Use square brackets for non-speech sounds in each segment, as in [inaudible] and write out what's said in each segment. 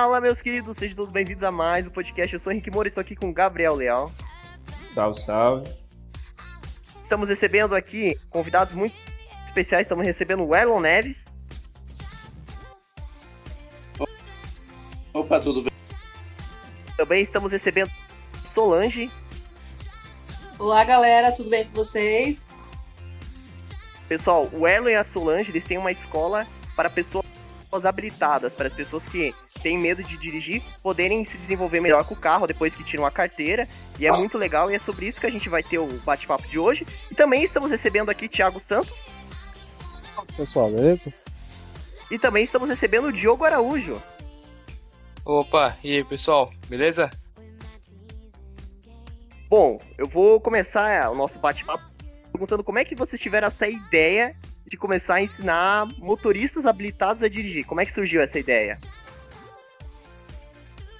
Fala, meus queridos, sejam todos bem-vindos a mais um podcast. Eu sou Henrique Moura, estou aqui com o Gabriel Leal. Salve, salve. Estamos recebendo aqui convidados muito especiais. Estamos recebendo o Elon Neves. Opa, tudo bem? Também estamos recebendo Solange. Olá, galera, tudo bem com vocês? Pessoal, o Erlo e a Solange, eles têm uma escola para pessoas habilitadas, para as pessoas que têm medo de dirigir poderem se desenvolver melhor com o carro depois que tiram a carteira. E é muito legal e é sobre isso que a gente vai ter o bate-papo de hoje. E também estamos recebendo aqui Thiago Santos. Pessoal, beleza? E também estamos recebendo o Diogo Araújo. Opa, e aí pessoal, beleza? Bom, eu vou começar o nosso bate-papo perguntando como é que vocês tiveram essa ideia de começar a ensinar motoristas habilitados a dirigir. Como é que surgiu essa ideia?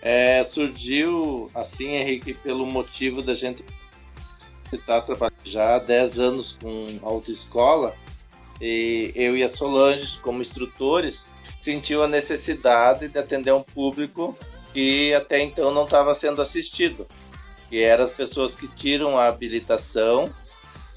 É, surgiu assim, Henrique, pelo motivo da gente estar trabalhando já há 10 anos com autoescola e eu e a Solange, como instrutores, sentiu a necessidade de atender um público que até então não estava sendo assistido, que eram as pessoas que tiram a habilitação,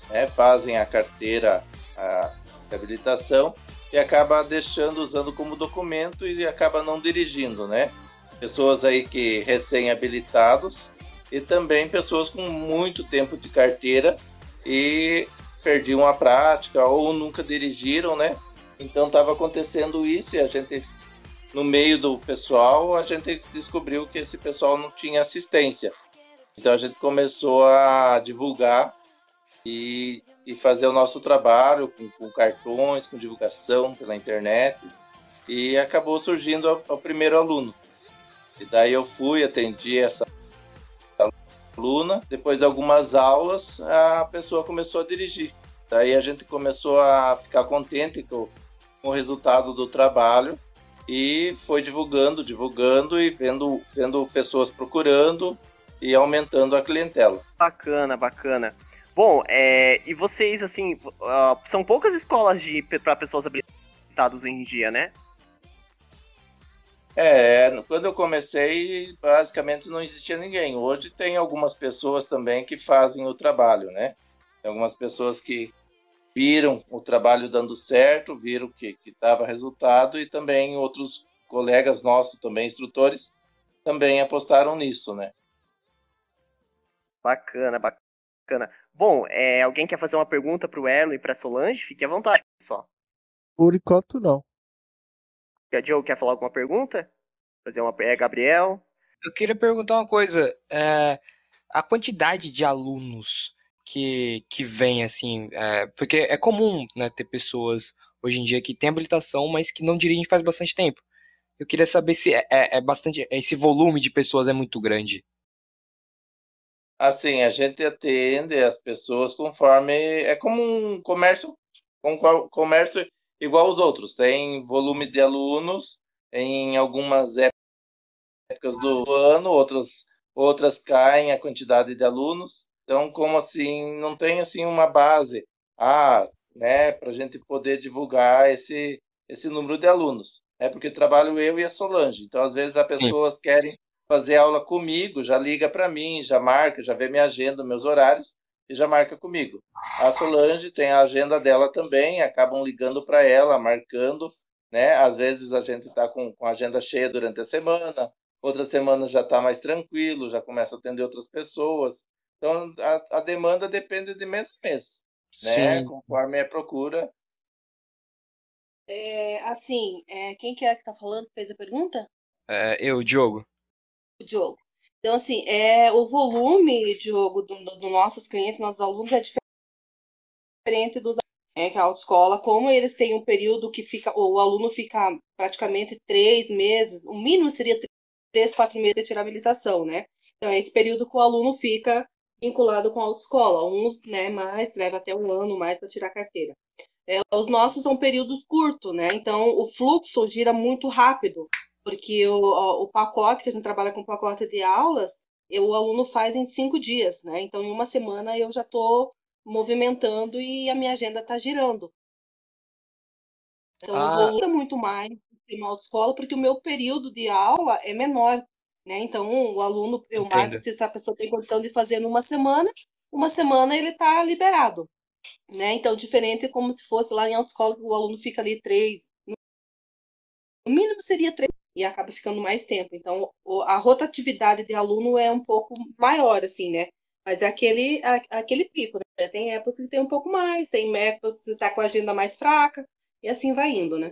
né, fazem a carteira a, habilitação e acaba deixando usando como documento e acaba não dirigindo, né? Pessoas aí que recém-habilitados e também pessoas com muito tempo de carteira e perdiam a prática ou nunca dirigiram, né? Então estava acontecendo isso e a gente, no meio do pessoal, a gente descobriu que esse pessoal não tinha assistência. Então a gente começou a divulgar e, e fazer o nosso trabalho com, com, cartões, com divulgação pela internet e acabou surgindo o, primeiro aluno. E daí eu fui, atendi essa aluna. Depois de algumas aulas, a pessoa começou a dirigir. Daí a gente começou a ficar contente com, com o resultado do trabalho e foi divulgando, divulgando e vendo, vendo pessoas procurando e aumentando a clientela. Bacana, bacana. Bom, é, e vocês, assim, uh, são poucas escolas para pessoas habilitadas hoje em dia, né? É, quando eu comecei, basicamente não existia ninguém. Hoje tem algumas pessoas também que fazem o trabalho, né? Tem algumas pessoas que viram o trabalho dando certo, viram que dava resultado e também outros colegas nossos, também instrutores, também apostaram nisso, né? Bacana, bacana. Bom, é, alguém quer fazer uma pergunta para o Elo e para Solange? Fique à vontade, pessoal. Por enquanto, não. O Diogo quer falar alguma pergunta? Fazer uma é Gabriel. Eu queria perguntar uma coisa. É, a quantidade de alunos que, que vem, assim, é, porque é comum né, ter pessoas hoje em dia que têm habilitação, mas que não dirigem faz bastante tempo. Eu queria saber se é, é, é bastante. Esse volume de pessoas é muito grande. Assim, a gente atende as pessoas conforme. É como um comércio, um comércio igual aos outros. Tem volume de alunos em algumas épocas do ano, outras, outras caem a quantidade de alunos. Então, como assim, não tem assim uma base, ah, né, para a gente poder divulgar esse, esse número de alunos. É porque trabalho eu e a Solange. Então, às vezes, as pessoas Sim. querem fazer aula comigo, já liga para mim, já marca, já vê minha agenda, meus horários e já marca comigo. A Solange tem a agenda dela também, acabam ligando para ela, marcando, né? Às vezes a gente está com, com a agenda cheia durante a semana, outra semana já está mais tranquilo, já começa a atender outras pessoas. Então a, a demanda depende de mês a mês, né? Sim. Conforme a procura. É, assim, é, quem que é que está falando fez a pergunta? É, eu, Diogo. Diogo. Então, assim, é, o volume, Diogo, dos do, do nossos clientes, nossos alunos, é diferente dos é, que a autoescola, como eles têm um período que fica, o aluno fica praticamente três meses, o mínimo seria três, quatro meses de tirar habilitação, né? Então, é esse período que o aluno fica vinculado com a autoescola. Uns, né, mais, leva até um ano mais para tirar a carteira. É, os nossos são períodos curtos, né? Então, o fluxo gira muito rápido porque o, o pacote, que a gente trabalha com pacote de aulas, eu, o aluno faz em cinco dias, né? Então, em uma semana eu já estou movimentando e a minha agenda está girando. Então, ah. volta muito mais tem uma autoescola porque o meu período de aula é menor, né? Então, o aluno, eu Entendo. marco se a pessoa tem condição de fazer numa semana, uma semana ele está liberado, né? Então, diferente como se fosse lá em autoescola, que o aluno fica ali três, no mínimo seria três, e acaba ficando mais tempo. Então, a rotatividade de aluno é um pouco maior, assim, né? Mas é aquele, a- aquele pico, né? Tem épocas que tem um pouco mais, tem épocas que você está com a agenda mais fraca, e assim vai indo, né?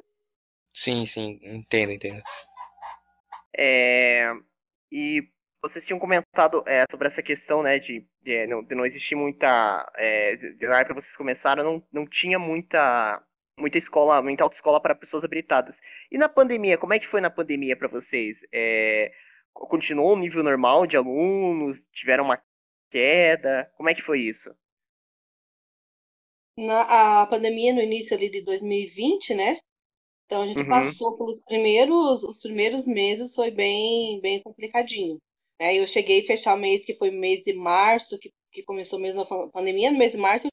Sim, sim, entendo, entendo. É, e vocês tinham comentado é, sobre essa questão, né, de, de não, de não existir muita. É, de- na época que vocês começaram, não, não tinha muita, muita escola, muita autoescola para pessoas habilitadas. E na pandemia, como é que foi na pandemia para vocês? É, continuou o nível normal de alunos? Tiveram uma queda? Como é que foi isso? Na a pandemia no início ali de 2020, né? Então a gente Uhum. passou pelos primeiros, os primeiros meses foi bem, bem complicadinho. Né? Eu cheguei a fechar o mês que foi mês de março, que, que começou mesmo a pandemia, no mês de março eu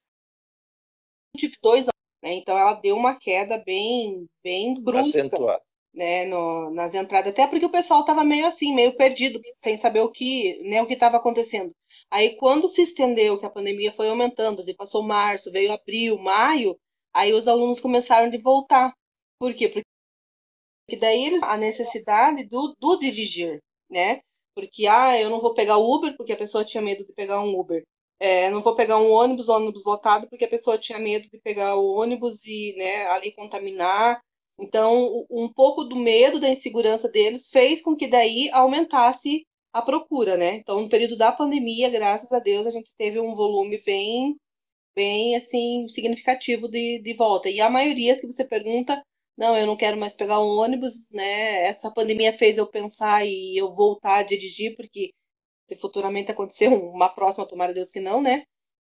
tive dois né? Então ela deu uma queda bem, bem brusca. Acentuado. né, no, nas entradas, até porque o pessoal estava meio assim, meio perdido, sem saber o que, né, o que estava acontecendo. Aí quando se estendeu, que a pandemia foi aumentando, passou março, veio abril, maio, aí os alunos começaram de voltar. Por quê? Porque daí eles, a necessidade do, do dirigir, né? Porque, ah, eu não vou pegar o Uber, porque a pessoa tinha medo de pegar um Uber. É, não vou pegar um ônibus, ônibus lotado, porque a pessoa tinha medo de pegar o ônibus e, né, ali contaminar. Então, um pouco do medo, da insegurança deles fez com que daí aumentasse a procura, né? Então, no período da pandemia, graças a Deus, a gente teve um volume bem, bem assim, significativo de, de volta. E a maioria, se você pergunta, não, eu não quero mais pegar um ônibus, né? Essa pandemia fez eu pensar e eu voltar a dirigir, porque se futuramente acontecer uma próxima, tomara Deus que não, né?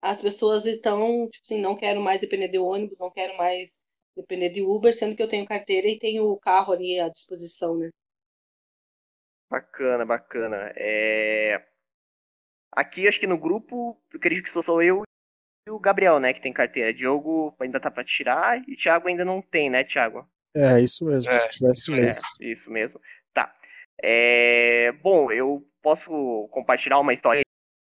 As pessoas estão, tipo assim, não quero mais depender de ônibus, não quero mais depender de Uber, sendo que eu tenho carteira e tenho o carro ali à disposição, né? Bacana, bacana. É... Aqui, acho que no grupo, eu acredito que sou só eu e o Gabriel, né, que tem carteira. Diogo ainda tá pra tirar e o Thiago ainda não tem, né, Thiago? É, isso mesmo. É, tivesse isso mesmo. É, isso mesmo. Tá. É, Bom, eu posso compartilhar uma história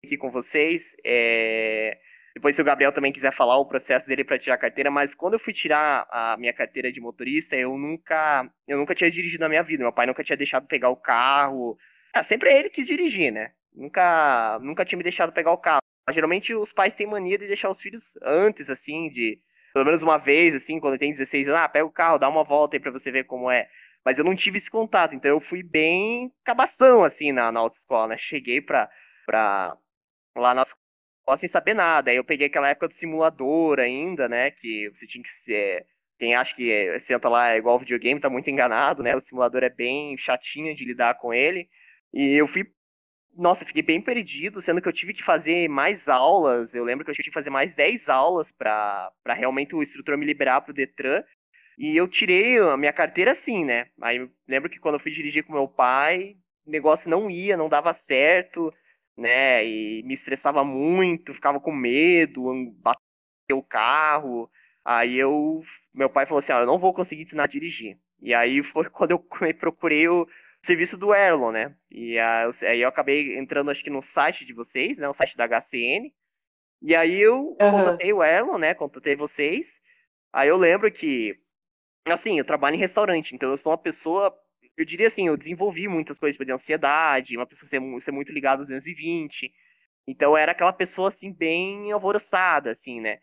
aqui com vocês. É, Depois, se o Gabriel também quiser falar o processo dele para tirar a carteira, mas quando eu fui tirar a minha carteira de motorista, eu nunca, eu nunca tinha dirigido na minha vida. Meu pai nunca tinha deixado pegar o carro. Ah, sempre é ele que quis dirigir, né? Nunca, nunca tinha me deixado pegar o carro. Geralmente os pais têm mania de deixar os filhos antes, assim, de pelo menos uma vez, assim, quando tem 16 anos, ah, pega o carro, dá uma volta aí pra você ver como é. Mas eu não tive esse contato, então eu fui bem cabação, assim, na, na autoescola, né? Cheguei pra, pra lá na escola sem saber nada. Aí eu peguei aquela época do simulador ainda, né? Que você tinha que ser. Quem acha que é, senta lá é igual videogame, tá muito enganado, né? O simulador é bem chatinho de lidar com ele. E eu fui. Nossa, fiquei bem perdido, sendo que eu tive que fazer mais aulas. Eu lembro que eu tive que fazer mais 10 aulas pra realmente o instrutor me liberar pro Detran. E eu tirei a minha carteira assim, né? Aí eu lembro que quando eu fui dirigir com meu pai, o negócio não ia, não dava certo, né? E me estressava muito, ficava com medo, bater o carro. Aí eu, meu pai falou assim, ah, eu não vou conseguir te ensinar a dirigir. E aí [laughs] foi quando eu procurei o serviço do Erlon, né? E aí eu acabei entrando, acho que no site de vocês, né? O site da HCN. E aí eu Uhum. contatei o Erlon, né? Contatei vocês. Aí eu lembro que, assim, eu trabalho em restaurante, então eu sou uma pessoa, eu diria assim, eu desenvolvi muitas coisas de ansiedade, uma pessoa ser, ser muito ligada aos 220. Então era aquela pessoa, assim, bem alvoroçada, assim, né?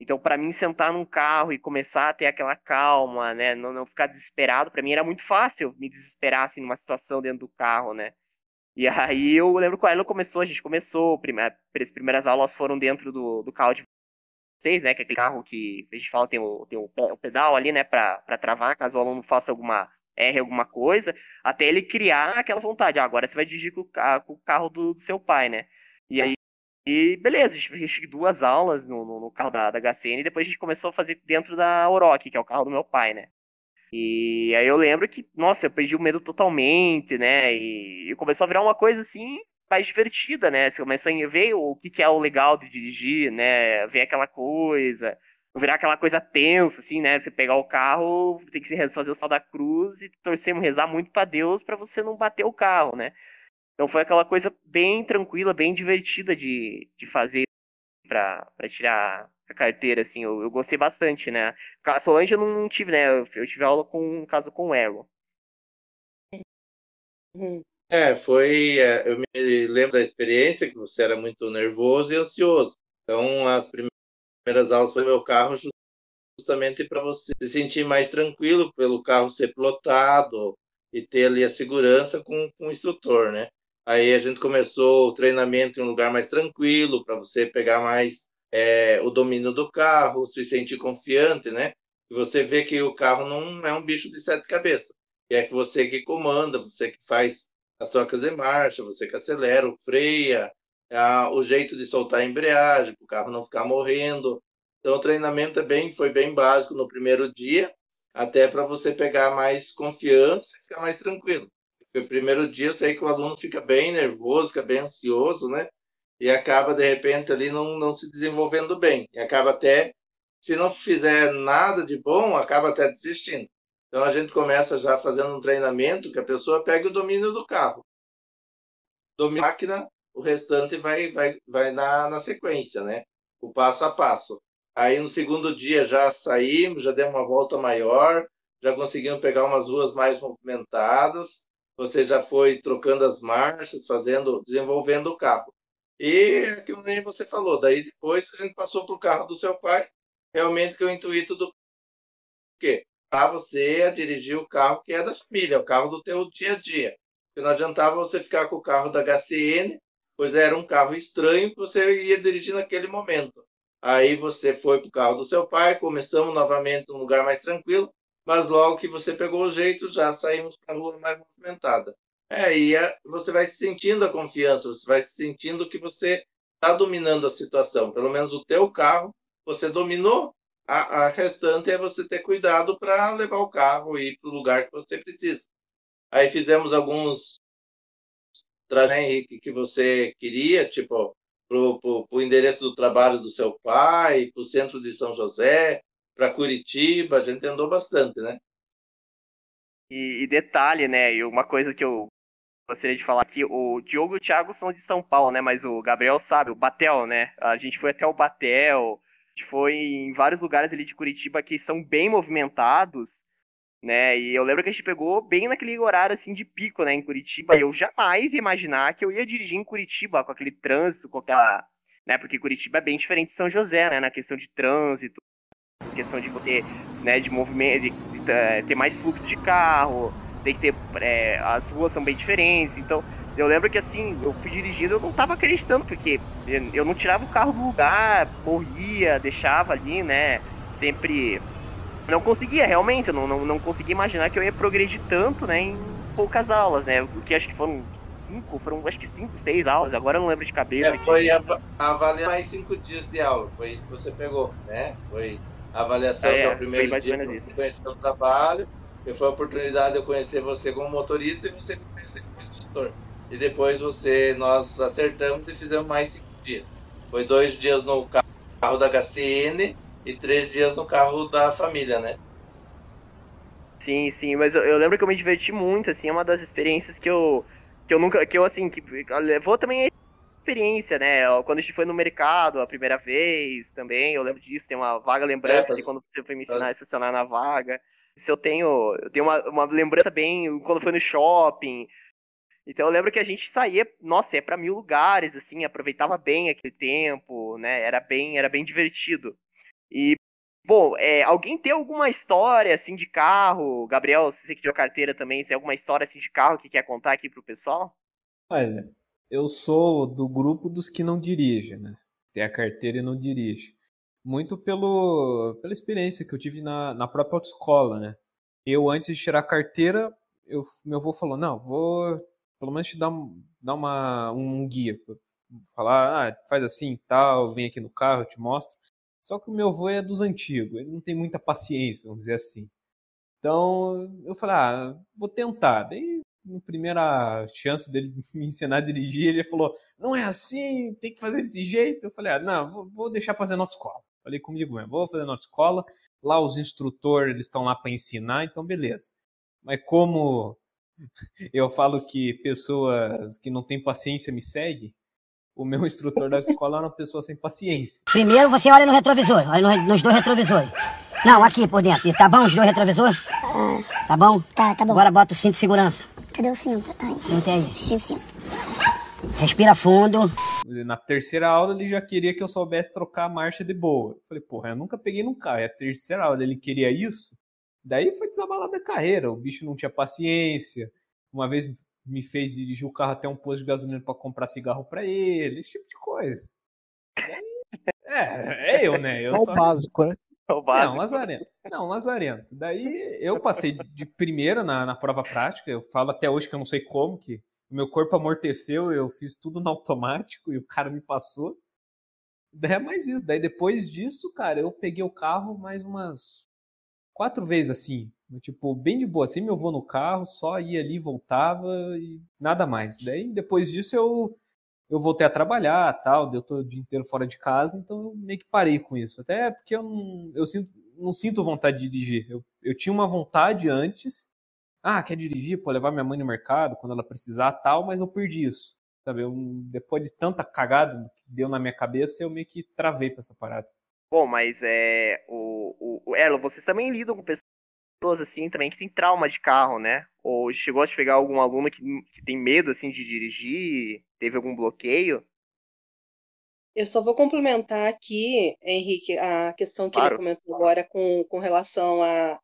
Então, pra mim, sentar num carro e começar a ter aquela calma, né? Não, não ficar desesperado, pra mim era muito fácil me desesperar, assim, numa situação dentro do carro, né? E aí eu lembro que o Erlon começou, a gente começou, prime- as primeiras aulas foram dentro do, do carro de vocês, né? Que é aquele carro que a gente fala tem o, tem o, o pedal ali, né? Pra travar, caso o aluno faça alguma, erre alguma coisa, até ele criar aquela vontade. Ah, agora você vai dirigir com com o carro do, do seu pai, né? E aí, e beleza, a gente fez duas aulas no, no, no carro da, da HCN e depois a gente começou a fazer dentro da Oroch, que é o carro do meu pai, né? E aí eu lembro que, nossa, eu perdi o medo totalmente, né? E, e começou a virar uma coisa assim mais divertida, né? Você começou a ver o que, que é o legal de dirigir, né? Ver aquela coisa. virar aquela coisa tensa, assim, né? Você pegar o carro, tem que fazer o sal da cruz e torcer, rezar muito para Deus para você não bater o carro, né? Então foi aquela coisa bem tranquila, bem divertida de, de fazer para tirar a carteira, assim. Eu, eu, gostei bastante, né? A Solange eu não tive, né? Eu, eu tive aula com, no caso, com o Erlo. É, foi. É, eu me lembro da experiência que você era muito nervoso e ansioso. Então, as primeiras aulas foi meu carro justamente para você se sentir mais tranquilo pelo carro ser pilotado e ter ali a segurança com, com o instrutor, né? Aí a gente começou o treinamento em um lugar mais tranquilo para você pegar mais é, o domínio do carro, se sentir confiante, né? E você vê que o carro não é um bicho de sete cabeças. E é que você que comanda, você que faz as trocas de marcha, você que acelera, freia, o jeito de soltar a embreagem, para o carro não ficar morrendo. Então, o treinamento é bem, foi bem básico no primeiro dia, até para você pegar mais confiança e ficar mais tranquilo. Porque o primeiro dia eu sei que o aluno fica bem nervoso, fica bem ansioso, né? E acaba, de repente, ali não, não se desenvolvendo bem. E acaba até, se não fizer nada de bom, acaba até desistindo. Então a gente começa já fazendo um treinamento que a pessoa pegue o domínio do carro. Domina a máquina, o restante vai, vai, vai na, na sequência, né? O passo a passo. Aí no segundo dia já saímos, já demos uma volta maior, já conseguimos pegar umas ruas mais movimentadas. Você já foi trocando as marchas, fazendo, desenvolvendo o carro. E é que nem você falou, daí depois a gente passou para o carro do seu pai, realmente que é o intuito do quê? Para você a dirigir o carro que é da família, o carro do teu dia a dia. Porque não adiantava você ficar com o carro da HCN, pois era um carro estranho que você ia dirigir naquele momento. Aí você foi para o carro do seu pai, começamos novamente num lugar mais tranquilo, mas logo que você pegou o jeito, já saímos para a rua mais movimentada. É, e é, você vai sentindo a confiança, você vai sentindo que você está dominando a situação. Pelo menos o teu carro, você dominou. A, a restante é você ter cuidado para levar o carro e ir para o lugar que você precisa. Aí fizemos alguns trajetos, Henrique, que você queria, tipo, para o endereço do trabalho do seu pai, para o centro de São José, para Curitiba, a gente andou bastante, né? E, e, detalhe, né? E uma coisa que eu gostaria de falar aqui, o Diogo e o Thiago são de São Paulo, né? Mas o Gabriel sabe, o Batel, né? A gente foi até o Batel, gente foi em vários lugares ali de Curitiba que são bem movimentados, né? E eu lembro que a gente pegou bem naquele horário assim de pico, né, em Curitiba. E eu jamais ia imaginar que eu ia dirigir em Curitiba com aquele trânsito, com aquela, né? Porque Curitiba é bem diferente de São José, né? Na questão de trânsito, questão de você, né, de movimento, de, de, de ter mais fluxo de carro tem que ter. É, as ruas são bem diferentes, então. Eu lembro que assim, eu fui dirigindo, eu não tava acreditando, porque eu não tirava o carro do lugar, morria, deixava ali, né? Sempre. Não conseguia, realmente, eu não, não, não conseguia imaginar que eu ia progredir tanto, né, em poucas aulas, né? O que acho que foram cinco, foram acho que cinco, seis aulas, agora eu não lembro de cabeça. É, foi a, avaliar mais cinco dias de aula, foi isso que você pegou, né? Foi a avaliação é, que é o primeiro mais dia você conheceu o trabalho, foi a oportunidade de eu conhecer você como motorista e você me conhecer como instrutor. E depois você, nós acertamos e fizemos mais cinco dias. Foi dois dias no carro da HCN e três dias no carro da família, né? Sim, sim, mas eu, eu lembro que eu me diverti muito, assim, é uma das experiências que eu, que eu nunca, que eu, assim, que levou também a experiência, né, quando a gente foi no mercado a primeira vez também, eu lembro disso, tem uma vaga lembrança é, de quando você foi me ensinar a estacionar na vaga, se eu tenho. Eu tenho uma, uma lembrança bem quando foi no shopping. Então eu lembro que a gente saía, nossa, ia para mil lugares, assim, aproveitava bem aquele tempo, né? Era bem, era bem divertido. E bom, é, alguém tem alguma história assim de carro? Gabriel, você que deu carteira também, tem alguma história assim de carro que quer contar aqui pro pessoal? Olha, eu sou do grupo dos que não dirigem, né? Tem a carteira e não dirige muito pelo, pela experiência que eu tive na, na própria autoescola, né? Eu, antes de tirar a carteira, eu, meu avô falou, não, vou pelo menos te dar, dar uma, um guia. Falar, ah, faz assim tal, vem aqui no carro, eu te mostro. Só que o meu avô é dos antigos, ele não tem muita paciência, vamos dizer assim. Então, eu falei, ah, vou tentar. Daí, na primeira chance dele [laughs] me ensinar a dirigir, ele falou, não é assim, tem que fazer desse jeito. Eu falei, ah, não, vou, vou deixar fazer na autoescola Falei comigo mesmo, vou fazer na autoescola, lá os instrutores eles estão lá para ensinar, então beleza. Mas como eu falo que pessoas que não têm paciência me seguem, o meu [laughs] instrutor da escola era uma pessoa sem paciência. Primeiro você olha no retrovisor, olha no- nos dois retrovisores. Não, aqui por dentro. Tá bom os dois retrovisores? Tá bom? Tá, tá bom. Agora bota o cinto de segurança. Cadê o cinto? Ai, Cinto aí. achei o cinto. Respira fundo. Na terceira aula ele já queria que eu soubesse trocar a marcha de boa. Eu falei, porra, eu nunca peguei num carro. É a terceira aula, ele queria isso. Daí foi desabalar da carreira. O bicho não tinha paciência. Uma vez me fez dirigir o carro até um posto de gasolina para comprar cigarro para ele, esse tipo de coisa. É, é eu, né? Eu É só... o básico, né? É o Não, básico. Lazarento. Não, Lazarento. Daí eu passei de primeira na, na prova prática. Eu falo até hoje que eu não sei como, que o meu corpo amorteceu, eu fiz tudo no automático e o cara me passou. Daí é mais isso. Daí depois disso, cara, eu peguei o carro mais umas quatro vezes assim. Tipo, bem de boa. Sem meu avô no carro, só ia ali, voltava e nada mais. Daí depois disso eu eu voltei a trabalhar, tal, eu tô o dia inteiro fora de casa, então eu meio que parei com isso. Até porque eu não, eu sinto, não sinto vontade de dirigir. Eu, eu tinha uma vontade antes. Ah, quer dirigir, pô, levar minha mãe no mercado quando ela precisar, tal, mas eu perdi isso. Sabe, eu, depois de tanta cagada que deu na minha cabeça, eu meio que travei pra essa parada. Bom, mas é. O, o, o Erlo, vocês também lidam com pessoas assim também que tem trauma de carro, né? Ou chegou a te pegar algum aluno que, que tem medo assim de dirigir? Teve algum bloqueio? Eu só vou complementar aqui, Henrique, a questão que Claro. ele comentou agora com, com relação à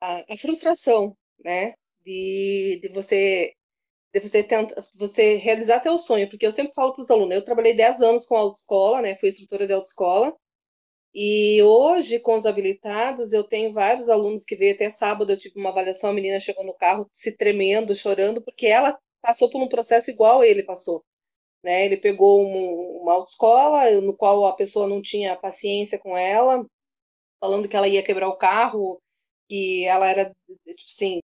à à frustração, né? De, de você de você tentar, você realizar teu sonho, porque eu sempre falo para os alunos, eu trabalhei 10 anos com autoescola, né? Fui instrutora de autoescola. E hoje, com os habilitados, eu tenho vários alunos que veio até sábado, eu tive uma avaliação, a menina chegou no carro se tremendo, chorando, porque ela passou por um processo igual ele passou né? Ele pegou um- uma autoescola no qual a pessoa não tinha paciência com ela, falando que ela ia quebrar o carro, que ela era, tipo assim,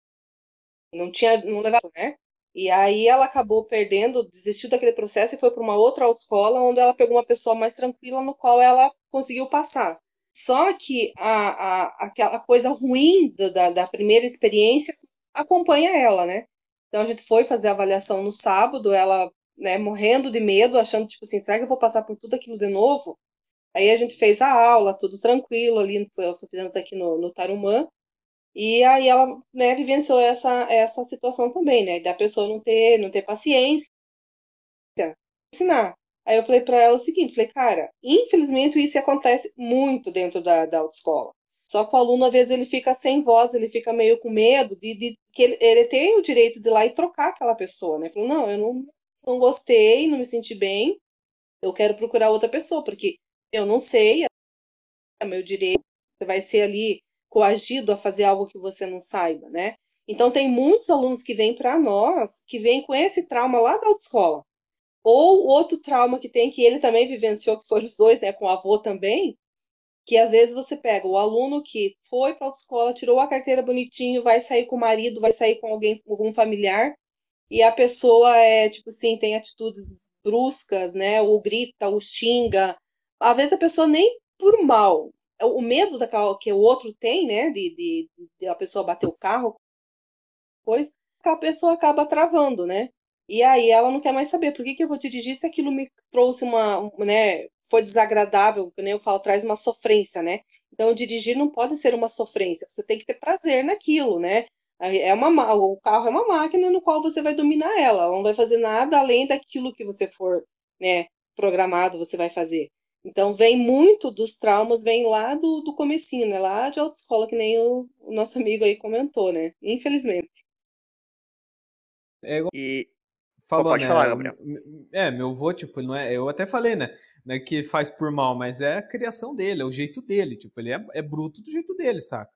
não tinha, não levava, né? E aí ela acabou perdendo, desistiu daquele processo e foi para uma outra autoescola, onde ela pegou uma pessoa mais tranquila, no qual ela conseguiu passar. Só que a, a, aquela coisa ruim da, da, primeira experiência acompanha ela, né? Então a gente foi fazer a avaliação no sábado, ela né, morrendo de medo, achando, tipo assim, será que eu vou passar por tudo aquilo de novo? Aí a gente fez a aula, tudo tranquilo ali, fizemos aqui no, no Tarumã, e aí ela, né, vivenciou essa, essa situação também, né, da pessoa não ter, não ter paciência, ensinar. Aí eu falei para ela o seguinte, falei, cara, infelizmente isso acontece muito dentro da, da autoescola. Só que o aluno, às vezes, ele fica sem voz, ele fica meio com medo de, de que ele, ele tem o direito de ir lá e trocar aquela pessoa, né? Falou, não, eu não, não gostei, não me senti bem, eu quero procurar outra pessoa, porque eu não sei, é meu direito, você vai ser ali coagido a fazer algo que você não saiba, né? Então tem muitos alunos que vêm para nós, que vêm com esse trauma lá da autoescola. Ou outro trauma que tem, que ele também vivenciou, que foram os dois, né, com o avô também, que às vezes você pega o aluno que foi para a autoescola, tirou a carteira bonitinho, vai sair com o marido, vai sair com alguém, algum familiar, e a pessoa é, tipo assim, tem atitudes bruscas, né? Ou grita, ou xinga. Às vezes a pessoa nem por mal. O medo daquela, que o outro tem, né? De, de, de a pessoa bater o carro, coisa, a pessoa acaba travando, né? E aí ela não quer mais saber por que, que eu vou dirigir se aquilo me trouxe uma, um, né? Foi desagradável, que nem eu falo, traz uma sofrência, né? Então dirigir não pode ser uma sofrência. Você tem que ter prazer naquilo, né? É uma, o carro é uma máquina no qual você vai dominar ela. Ela não vai fazer nada além daquilo que você for né, programado, você vai fazer. Então, vem muito dos traumas, vem lá do, do comecinho, né? Lá de autoescola, que nem o, o nosso amigo aí comentou, né? Infelizmente. É igual E falou, pode né? falar, Gabriel. É, meu avô, tipo, não é. Eu até falei, né? É que faz por mal, mas é a criação dele, é o jeito dele. Tipo, ele é, é bruto do jeito dele, saca?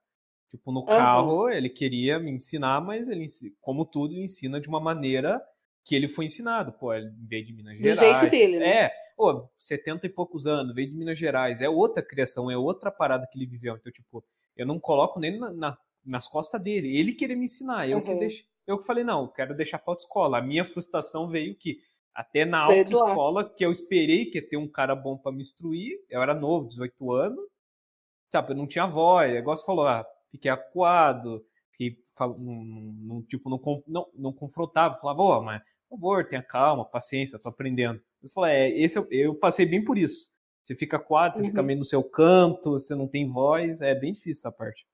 Tipo, no carro, ele queria me ensinar, mas ele, como tudo, ele ensina de uma maneira que ele foi ensinado. Pô, ele veio de Minas Do Gerais. jeito dele, né? É, pô, 70 e poucos anos, veio de Minas Gerais. É outra criação, é outra parada que ele viveu. Então, tipo, eu não coloco nem na- na- nas costas dele. Ele queria me ensinar. Eu que Uhum. deixo. Eu que falei, não, quero deixar pra autoescola. A minha frustração veio que Até na autoescola, que eu esperei que ia ter um cara bom para me instruir, eu era novo, 18 anos, sabe, eu não tinha voz, o negócio falou, ah, fiquei acuado, fiquei, não, tipo, não, não, não confrontava, falava, ó, oh, mas, por favor, tenha calma, paciência, tô aprendendo. Eu falei, é, esse eu, eu, passei bem por isso. Você fica acuado, você uhum. fica meio no seu canto, você não tem voz, é bem difícil essa parte.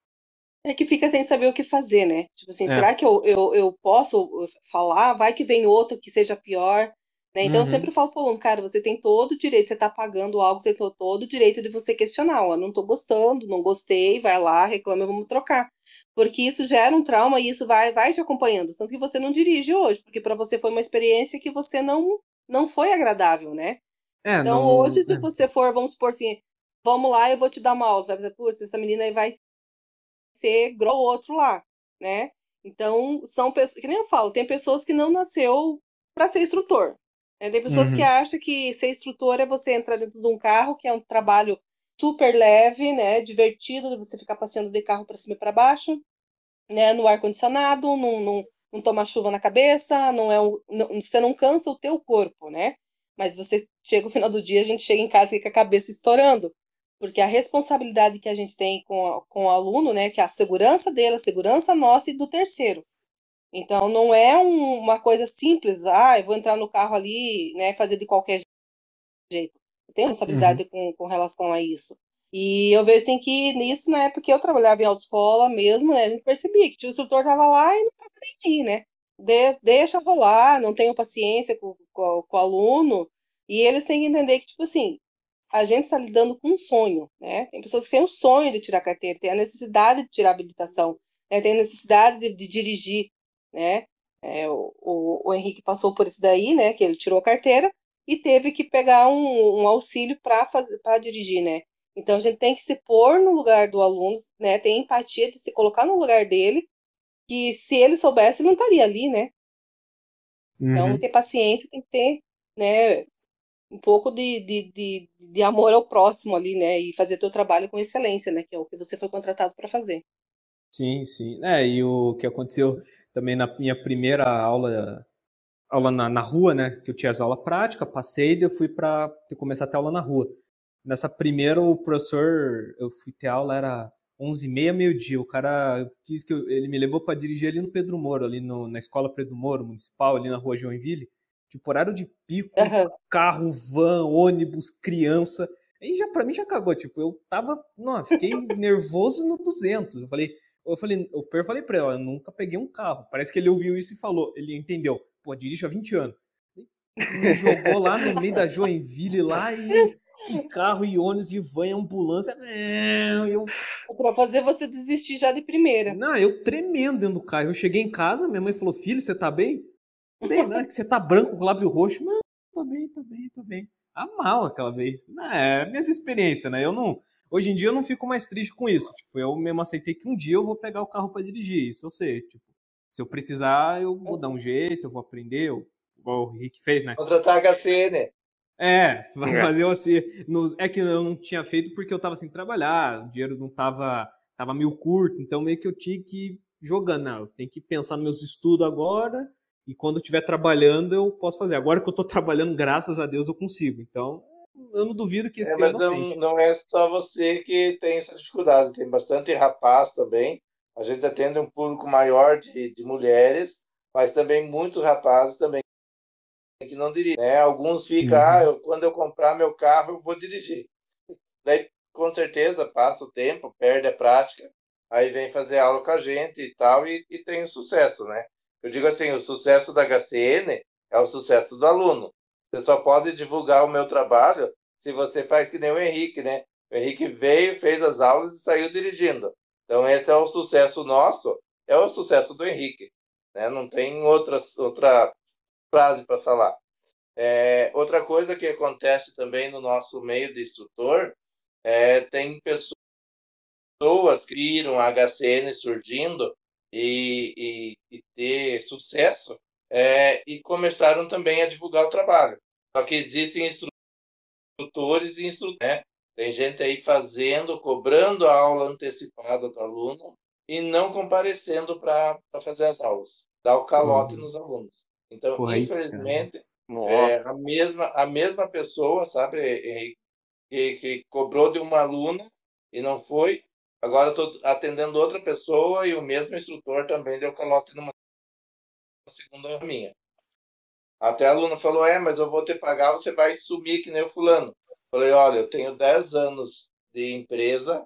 É que fica sem saber o que fazer, né? Tipo assim, é. será que eu, eu, eu posso falar? Vai que vem outro que seja pior. Né? Então, uhum. eu sempre falo pro aluno, cara, você tem todo o direito, você está pagando algo, você tem todo o direito de você questionar, ó, não estou gostando, não gostei, vai lá, reclama, vamos trocar. Porque isso gera um trauma e isso vai, vai te acompanhando. Tanto que você não dirige hoje, porque para você foi uma experiência que você não, não foi agradável, né? É, então, não... hoje, se é. você for, vamos supor assim, vamos lá, eu vou te dar uma aula, você vai dizer, putz, essa menina aí vai ser igual outro lá, né? Então, são pessoas, que nem eu falo, tem pessoas que não nasceu para ser instrutor, é, tem pessoas uhum. que acham que ser instrutor é você entrar dentro de um carro, que é um trabalho super leve, né, divertido, você ficar passeando de carro para cima e para baixo, né, no ar condicionado, não, não, não toma chuva na cabeça, não é um, não, você não cansa o teu corpo, né? Mas você chega no final do dia, a gente chega em casa com a cabeça estourando, porque a responsabilidade que a gente tem com, com o aluno, né, que é a segurança dele, a segurança nossa e do terceiro. Então não é um, uma coisa simples, ah, eu vou entrar no carro ali, né, fazer de qualquer jeito. Tem responsabilidade uhum. com, com relação a isso. E eu vejo assim que nisso, né, porque eu trabalhava em autoescola mesmo, né, a gente percebia que o instrutor estava lá e não estava nem aí, né? De, deixa rolar, não tenho paciência com, com, com, o aluno. E eles têm que entender que, tipo assim, a gente está lidando com um sonho, né? Tem pessoas que têm o sonho de tirar carteira, tem a necessidade de tirar habilitação, né? tem a necessidade de, de dirigir né? É, o, o, o, Henrique passou por isso daí, né? Que ele tirou a carteira e teve que pegar um, um auxílio para dirigir, né? Então a gente tem que se pôr no lugar do aluno, né? Tem empatia de se colocar no lugar dele, que se ele soubesse, ele não estaria ali, né? Então, uhum. Então, ter paciência, tem que ter, né? Um pouco de, de, de, de amor ao próximo ali, né? E fazer teu trabalho com excelência, né? Que é o que você foi contratado para fazer. Sim, sim. É, e o que aconteceu também na minha primeira aula aula na, na rua, né? Que eu tinha as aulas práticas, passei e eu fui para começar a ter aula na rua. Nessa primeira, o professor, eu fui ter aula, era 11h30, meio-dia. O cara quis que eu, ele me levou para dirigir ali no Pedro Moro, ali no, na escola Pedro Moro, municipal, ali na rua Joinville. Tipo, horário de pico, uhum. carro, van, ônibus, criança. Aí já para mim já cagou, tipo, eu tava, não, fiquei [laughs] nervoso no 200. Eu falei, eu falei, o Per falei pra ela, eu nunca peguei um carro. Parece que ele ouviu isso e falou, ele entendeu. Pô, dirijo há 20 anos. Me jogou lá no meio da Joinville lá e, e carro e ônibus e van e ambulância. Eu... Pra fazer você desistir já de primeira. Não, eu tremendo dentro do carro. Eu cheguei em casa, minha mãe falou, filho, você tá bem? Bem, né? Que você tá branco com lábio roxo. Mas, tô bem, tô bem, tô bem. Ah, mal aquela vez. É, minhas experiências, né? Eu não Hoje em dia eu não fico mais triste com isso. Tipo, eu mesmo aceitei que um dia eu vou pegar o carro para dirigir. Isso eu sei. Tipo, se eu precisar, eu vou dar um jeito, eu vou aprender. Eu, igual o Rick fez, né? Contratar HCN. É, fazer assim. No, é que eu não tinha feito porque eu tava sem trabalhar, o dinheiro não tava, tava meio curto, então meio que eu tinha que ir jogando. Não, eu tenho que pensar nos meus estudos agora, e quando eu estiver trabalhando eu posso fazer. Agora que eu tô trabalhando, graças a Deus eu consigo. Então, eu não duvido que esse é, mas não, não, é só você que tem essa dificuldade, tem bastante rapaz também. A gente atende um público maior de, de mulheres, mas também muitos rapazes também que não dirigem. Né? Alguns ficam, uhum. ah, eu, quando eu comprar meu carro, eu vou dirigir. [laughs] Daí, com certeza, passa o tempo, perde a prática, aí vem fazer aula com a gente e tal, e, e tem sucesso, né? Eu digo assim, o sucesso da HCN é o sucesso do aluno. Você só pode divulgar o meu trabalho se você faz que nem o Henrique, né? O Henrique veio, fez as aulas e saiu dirigindo. Então, esse é o sucesso nosso, é o sucesso do Henrique. Né? Não tem outra, outra frase para falar. É, outra coisa que acontece também no nosso meio de instrutor é tem pessoas que viram a HCN surgindo e, e, e ter sucesso é, e começaram também a divulgar o trabalho. Só que existem instrutores e instrutores. Né? Tem gente aí fazendo, cobrando a aula antecipada do aluno e não comparecendo para fazer as aulas. Dá o calote uhum. nos alunos. Então, infelizmente, É, a, mesma, a mesma pessoa, sabe, que, que cobrou de uma aluna e não foi. Agora estou atendendo outra pessoa e o mesmo instrutor também deu calote numa segunda minha. Até a aluna falou: É, mas eu vou te pagar, você vai sumir que nem o fulano. Falei: Olha, eu tenho 10 anos de empresa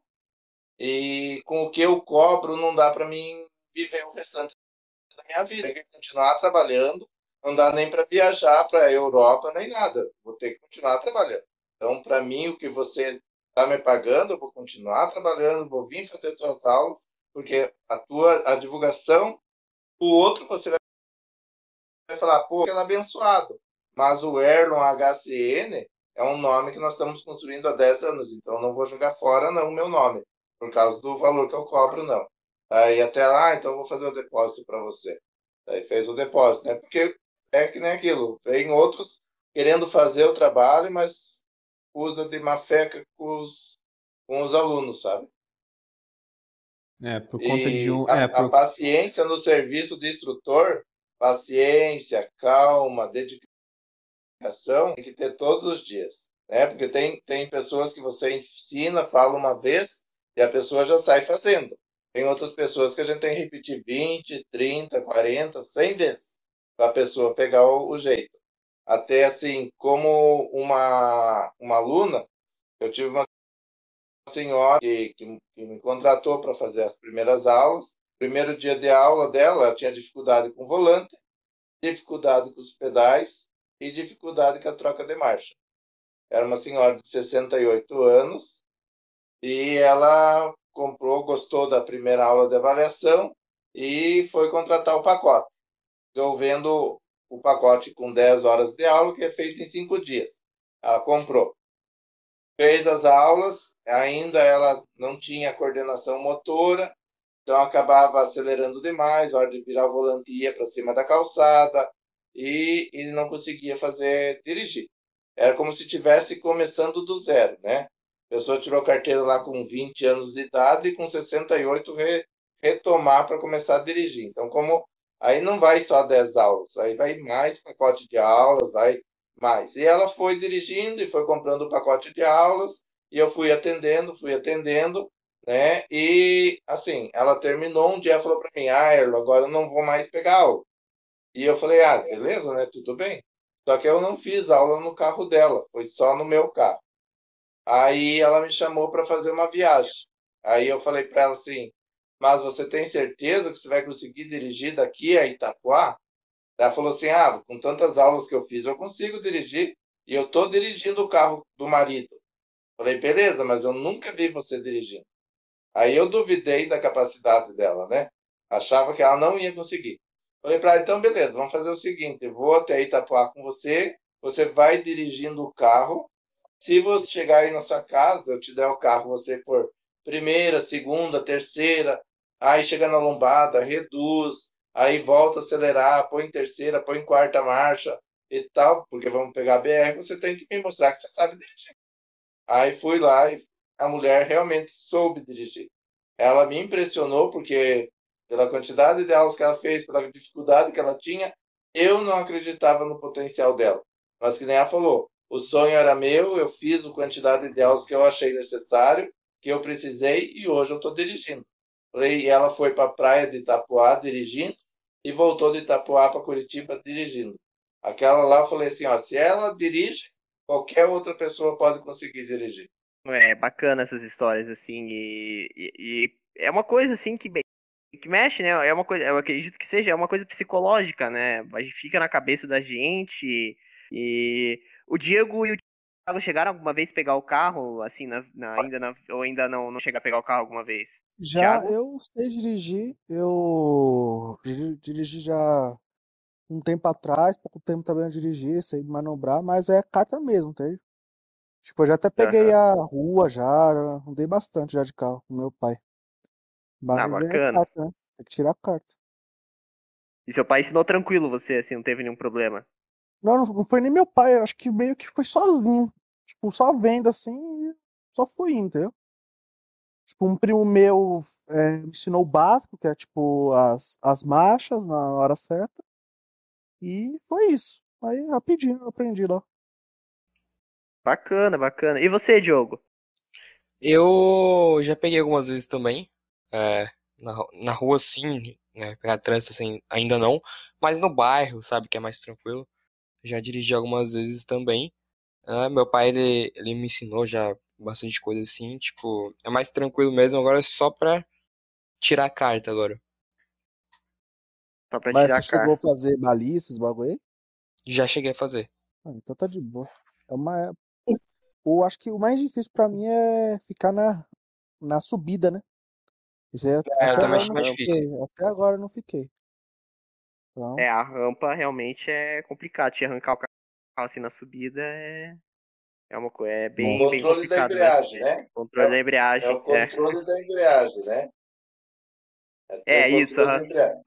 e com o que eu cobro não dá para mim viver o restante da minha vida. Tem que continuar trabalhando, não dá nem para viajar para a Europa nem nada. Vou ter que continuar trabalhando. Então, para mim, o que você está me pagando, eu vou continuar trabalhando, vou vir fazer suas aulas, porque a tua a divulgação, o outro você vai falar, pô, aquele abençoado. Mas o Erlon HCN é um nome que nós estamos construindo há 10 anos, então não vou jogar fora não o meu nome, por causa do valor que eu cobro, não. Aí até lá, ah, então vou fazer o depósito para você. Aí fez o depósito, né? Porque é que nem aquilo, vem outros querendo fazer o trabalho, mas usa de má fé com os, com os alunos, sabe? É, por conta E de um. a, É, a por... paciência no serviço de instrutor, paciência, calma, dedicação, tem que ter todos os dias, né? Porque tem, tem pessoas que você ensina, fala uma vez e a pessoa já sai fazendo. Tem outras pessoas que a gente tem que repetir 20, 30, 40, 100 vezes para a pessoa pegar o, o jeito. Até assim, como uma, uma aluna, eu tive uma senhora que, que, que me contratou para fazer as primeiras aulas. Primeiro dia de aula dela, ela tinha dificuldade com o volante, dificuldade com os pedais e dificuldade com a troca de marcha. Era uma senhora de 68 anos e ela comprou, gostou da primeira aula de avaliação e foi contratar o pacote. Eu vendo o pacote com 10 horas de aula, que é feito em 5 dias. Ela comprou fez as aulas, ainda ela não tinha coordenação motora, então acabava acelerando demais, a hora de virar o volante ia para cima da calçada e, e não conseguia fazer dirigir. Era como se tivesse começando do zero, né? A pessoa tirou carteira lá com 20 anos de idade e com 68 re, retomar para começar a dirigir. Então, como aí não vai só 10 aulas, aí vai mais pacote de aulas, vai mais. E ela foi dirigindo e foi comprando o pacote de aulas, e eu fui atendendo, fui atendendo, né? E assim, ela terminou um dia falou para mim: "Ah, Erlo, agora eu não vou mais pegar aula". E eu falei: "Ah, beleza, né? Tudo bem". Só que eu não fiz aula no carro dela, foi só no meu carro. Aí ela me chamou para fazer uma viagem. Aí eu falei para ela assim: "Mas você tem certeza que você vai conseguir dirigir daqui a Itapuá?" Ela falou assim: ah, com tantas aulas que eu fiz, eu consigo dirigir e eu estou dirigindo o carro do marido. Falei, beleza, mas eu nunca vi você dirigindo. Aí eu duvidei da capacidade dela, né? Achava que ela não ia conseguir. Falei para ela, então beleza, vamos fazer o seguinte: vou até Itapuá com você, você vai dirigindo o carro. Se você chegar aí na sua casa, eu te der o carro, você for primeira, segunda, terceira, aí chega na lombada, reduz, aí volta a acelerar, põe em terceira, põe em quarta marcha e tal, porque vamos pegar a BR, você tem que me mostrar que você sabe dirigir. Aí fui lá e a mulher realmente soube dirigir. Ela me impressionou porque pela quantidade de aulas que ela fez, pela dificuldade que ela tinha, eu não acreditava no potencial dela. Mas que nem ela falou, o sonho era meu, eu fiz a quantidade de aulas que eu achei necessário, que eu precisei e hoje eu estou dirigindo. E ela foi para a praia de Itapuá dirigindo e voltou de Itapuá para Curitiba dirigindo. Aquela lá eu falei assim, ó, se ela dirige, qualquer outra pessoa pode conseguir dirigir. É bacana essas histórias, assim, e, e, e é uma coisa, assim, que, que mexe, né? É uma coisa, eu acredito que seja, é uma coisa psicológica, né? A gente fica na cabeça da gente e o Diego e o chegaram alguma vez pegar o carro, assim, na, na, ainda na, ou ainda não, não chegar a pegar o carro alguma vez? Já Thiago? eu sei dirigir, eu diri- dirigi já um tempo atrás, pouco tempo também eu dirigi, sei manobrar, mas é carta mesmo, entende? Tipo, eu já até peguei a rua já, já andei bastante já de carro com meu pai. Mas é bacana. carta, né? Tem que tirar a carta. E seu pai ensinou tranquilo você, assim, não teve nenhum problema? Não, não foi nem meu pai, eu acho que meio que foi sozinho. Tipo, só vendo assim e só fui indo, entendeu? Tipo, um primo meu é, me ensinou o básico, que é tipo as, as marchas na hora certa. E foi isso. Aí rapidinho eu aprendi lá. Bacana, bacana. E você, Diogo? Eu já peguei algumas vezes também. É, na, na rua, sim, né? Pegar trânsito assim, ainda não. Mas no bairro, sabe, que é mais tranquilo. Já dirigi algumas vezes também. É, meu pai, ele, ele me ensinou já bastante coisa assim. Tipo, é mais tranquilo mesmo. Agora é só pra tirar a carta agora. Só pra Mas tirar você a cara. chegou a fazer malícias, bagulho aí? Já cheguei a fazer. Ah, então tá de boa. É uma... Eu acho que o mais difícil pra mim é ficar na, na subida, né? Isso aí, É, eu até também agora acho eu mais não. Até agora eu não fiquei. Então, É, a rampa realmente é complicado. Te arrancar o carro assim na subida é. É uma. É bem, O bem controle da complicado. mesmo. embreagem, né? Controle da É embreagem. o controle da embreagem, né? É, É, o isso, controle da.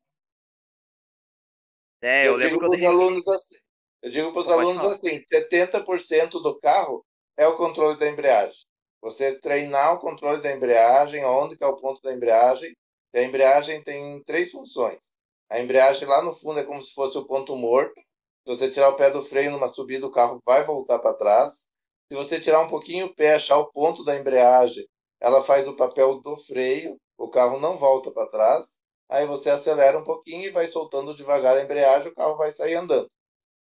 É, eu, Eu lembro digo para os alunos assim, eu digo para os alunos falar. assim, 70% do carro é o controle da embreagem. Você treinar o controle da embreagem, onde que é o ponto da embreagem. A embreagem tem três funções. A embreagem lá no fundo é como se fosse o ponto morto. Se você tirar o pé do freio numa subida, o carro vai voltar para trás. Se você tirar um pouquinho o pé, achar o ponto da embreagem, ela faz o papel do freio, o carro não volta para trás. Aí você acelera um pouquinho e vai soltando devagar a embreagem, o carro vai sair andando.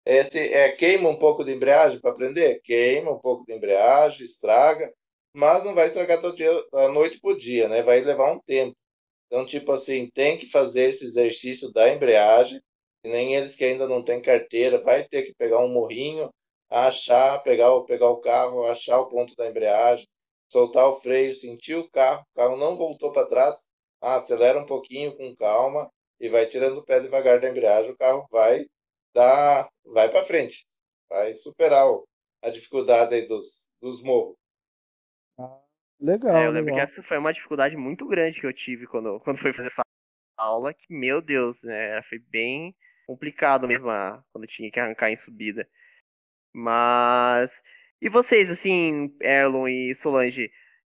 Esse é queima um pouco de embreagem para aprender? Queima um pouco de embreagem, estraga, mas não vai estragar todo dia, a noite por dia, né? Vai levar um tempo. Então, tipo assim, tem que fazer esse exercício da embreagem, e nem eles que ainda não têm carteira, vai ter que pegar um morrinho, achar, pegar, pegar o carro, achar o ponto da embreagem, soltar o freio, sentir o carro, o carro não voltou para trás, ah, acelera um pouquinho com calma e vai tirando o pé devagar da embreagem, o carro vai dar, vai para frente, vai superar o- a dificuldade dos, dos morros. ah, legal, É, eu lembro que legal. essa foi uma dificuldade muito grande que eu tive quando, [laughs] quando fui fazer essa aula, que, meu Deus, né? Foi bem complicado mesmo a- quando tinha que arrancar em subida. Mas. E vocês, assim, Erlon e Solange,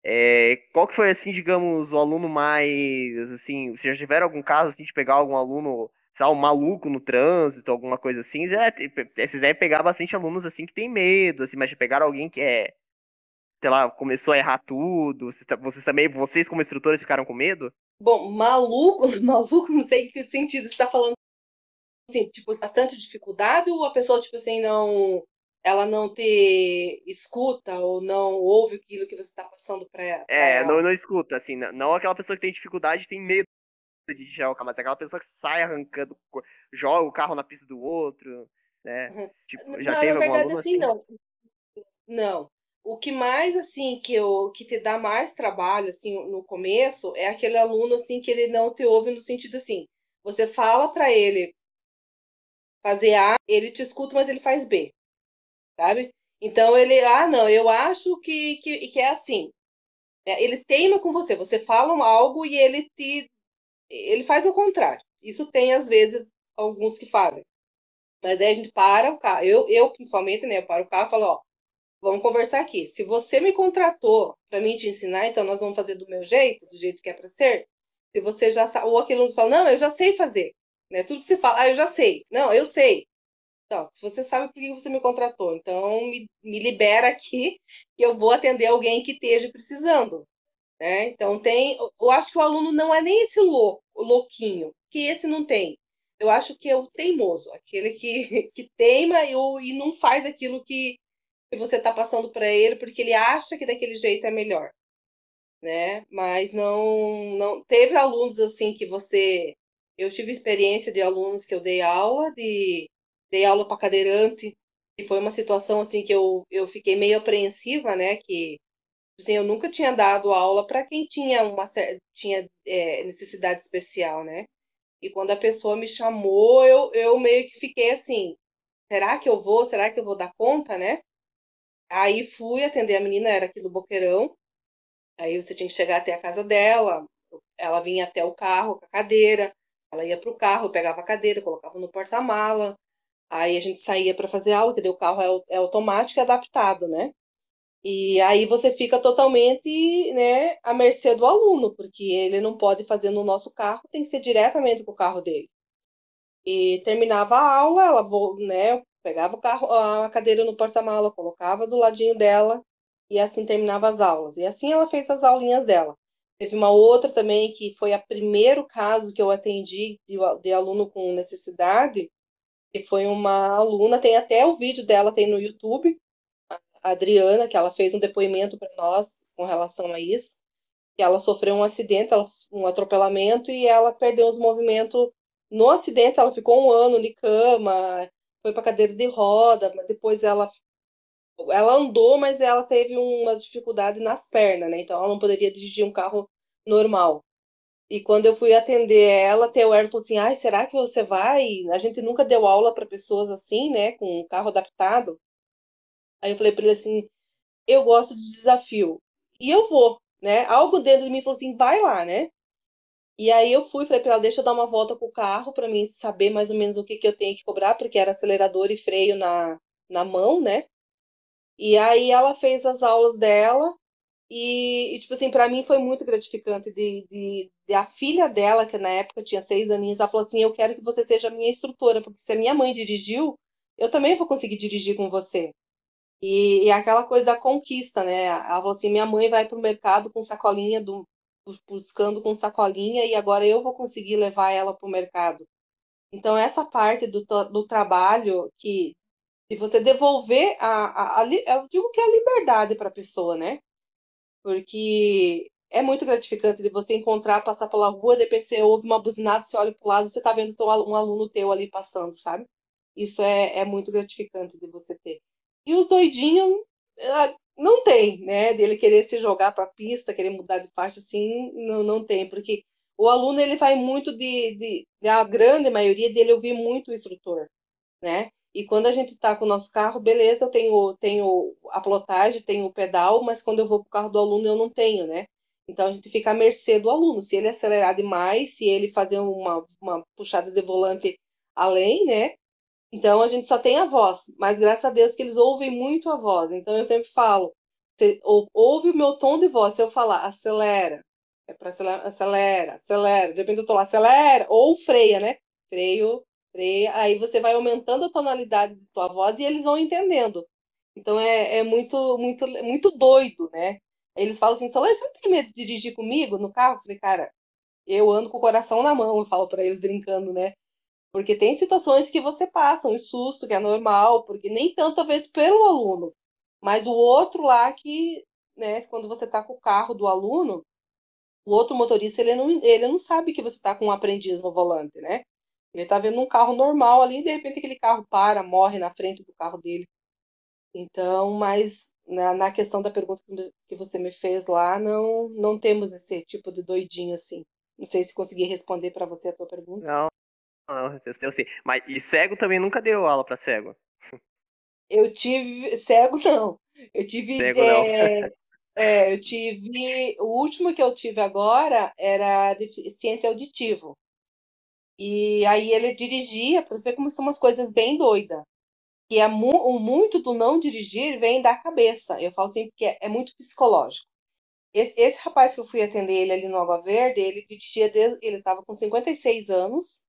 é, qual que foi, assim, digamos, o aluno mais, assim, vocês já tiveram algum caso, assim, de pegar algum aluno, sei lá, um maluco no trânsito, alguma coisa assim? Já, te- vocês devem pegar bastante alunos, assim, que tem medo, assim, mas já pegaram alguém que é, sei lá, começou a errar tudo, vocês, ta- vocês também, vocês como instrutores ficaram com medo? Bom, maluco, [laughs] maluco, não sei em que sentido você está falando. Assim, tipo, bastante dificuldade ou a pessoa, tipo assim, não. Ela não te escuta ou não ouve aquilo que você está passando para É, ela? não, não escuta, assim, não, aquela pessoa que tem dificuldade, tem medo de tirar o carro, mas aquela pessoa que sai arrancando, joga o carro na pista do outro, né? Uhum. Tipo, já Não, teve na algum verdade, aluno assim, assim? não. Não. O que mais, assim, que, eu, que te dá mais trabalho, assim, no começo, é aquele aluno, assim, que ele não te ouve no sentido, assim, você fala para ele fazer A, ele te escuta, mas ele faz B, sabe? Então, ele, ah, não, eu acho que, que, que é assim. É, ele teima com você, você fala algo e ele te, ele faz o contrário. Isso tem, às vezes, alguns que fazem. Mas aí a gente para o carro, eu, eu principalmente, né, eu paro o carro e falo, ó, vamos conversar aqui. Se você me contratou para mim te ensinar, então nós vamos fazer do meu jeito, do jeito que é para ser. Se você já sabe, ou aquele aluno fala, não, eu já sei fazer. Né? Tudo que você fala, ah, eu já sei. Não, eu sei. Então, se você sabe por que você me contratou, então me, me libera aqui [laughs] que eu vou atender alguém que esteja precisando. Né? Então tem, eu acho que o aluno não é nem esse louco, louquinho, que esse não tem. Eu acho que é o teimoso, aquele que, [laughs] que teima e, e não faz aquilo que, que você está passando para ele, porque ele acha que daquele jeito é melhor, né? Mas não, não teve alunos assim que você, eu tive experiência de alunos que eu dei aula de dei aula para cadeirante e foi uma situação assim que eu, eu fiquei meio apreensiva, né? Que assim, eu nunca tinha dado aula para quem tinha uma tinha é, necessidade especial, né? E quando a pessoa me chamou, eu, eu meio que fiquei assim, será que eu vou? Será que eu vou dar conta, né? Aí fui atender a menina, era aqui do Boqueirão. Aí você tinha que chegar até a casa dela, ela vinha até o carro com a cadeira, ela ia para o carro, pegava a cadeira, colocava no porta-mala. Aí a gente saía para fazer aula, que daí o carro é, é automático e adaptado, né? E aí você fica totalmente, né, à mercê do aluno, porque ele não pode fazer no nosso carro, tem que ser diretamente com o carro dele. E terminava a aula, ela, né, pegava carro, a cadeira no porta-mala, colocava do ladinho dela e assim terminava as aulas. E assim ela fez as aulinhas dela. Teve uma outra também que foi o primeiro caso que eu atendi de, de aluno com necessidade, que foi uma aluna, tem até o vídeo dela, tem no YouTube, a Adriana, que ela fez um depoimento para nós com relação a isso, que ela sofreu um acidente, um atropelamento, e ela perdeu os movimentos no acidente, ela ficou um ano de cama, foi para cadeira de roda, mas depois ela ela andou, mas ela teve uma dificuldade nas pernas, né? Então ela não poderia dirigir um carro normal. E quando eu fui atender ela, até o Erno falou assim: ai, será que você vai? A gente nunca deu aula para pessoas assim, né, com um carro adaptado. Aí eu falei para ele assim: eu gosto de desafio. E eu vou, né? Algo dentro de mim falou assim: vai lá, né? E aí eu fui, falei para ela: deixa eu dar uma volta com o carro para mim saber mais ou menos o que, que eu tenho que cobrar, porque era acelerador e freio na, na mão, né? E aí ela fez as aulas dela e, e, tipo assim, para mim foi muito gratificante de, de, de, a filha dela, que na época tinha seis aninhos, ela falou assim, eu quero que você seja minha instrutora, porque se a minha mãe dirigiu, eu também vou conseguir dirigir com você. E, e aquela coisa da conquista, né? Ela falou assim, minha mãe vai pro mercado com sacolinha, do, buscando com sacolinha, e agora eu vou conseguir levar ela pro mercado. Então, essa parte do, do trabalho que de você devolver a, a, a, eu digo que é a liberdade para a pessoa, né? porque é muito gratificante de você encontrar, passar pela rua, de repente você ouve uma buzinada, você olha para o lado, você está vendo um aluno teu ali passando, sabe? Isso é, é muito gratificante de você ter. E os doidinhos ah, não tem, né? Dele querer se jogar para a pista, querer mudar de faixa, assim, não, não tem, porque o aluno ele vai muito de, de, de a grande maioria dele ouvir muito o instrutor, né? E quando a gente está com o nosso carro, beleza, eu tenho, tenho a plotagem, tenho o pedal, mas quando eu vou para o carro do aluno, eu não tenho, né? Então a gente fica à mercê do aluno. Se ele acelerar demais, se ele fazer uma, uma puxada de volante além, né? Então a gente só tem a voz. Mas graças a Deus que eles ouvem muito a voz. Então eu sempre falo, você ouve o meu tom de voz. Se eu falar acelera, é para acelerar, acelera, acelera. De repente eu tô lá, acelera, ou freia, né? Freio, aí você vai aumentando a tonalidade da tua voz e eles vão entendendo. Então é, é muito, muito, muito doido, né? Eles falam assim, Solange, você não tem medo de dirigir comigo no carro? Eu falei, cara, eu ando com o coração na mão, eu falo para eles brincando, né? Porque tem situações que você passa, um susto, que é normal, porque nem tanto vezes pelo aluno, mas o outro lá que, né, quando você tá com o carro do aluno, o outro motorista, ele não, ele não sabe que você tá com um aprendiz no volante, né? Ele tá vendo um carro normal ali e de repente aquele carro para, morre na frente do carro dele. Então, mas na, na questão da pergunta que você me fez lá, não, não temos esse tipo de doidinho assim. Não sei se consegui responder para você a tua pergunta. Não, não, eu sei. Mas e cego também nunca deu aula para cego? Eu tive cego não. Eu tive cego, é, não. é, eu tive o último que eu tive agora era deficiente auditivo. E aí ele dirigia, para ver como são umas coisas bem doidas. Que é mu o muito do não dirigir vem da cabeça. Eu falo assim porque é, é muito psicológico. Esse, esse, rapaz que eu fui atender ele ali no Água Verde, ele dirigia desde, ele estava com 56 anos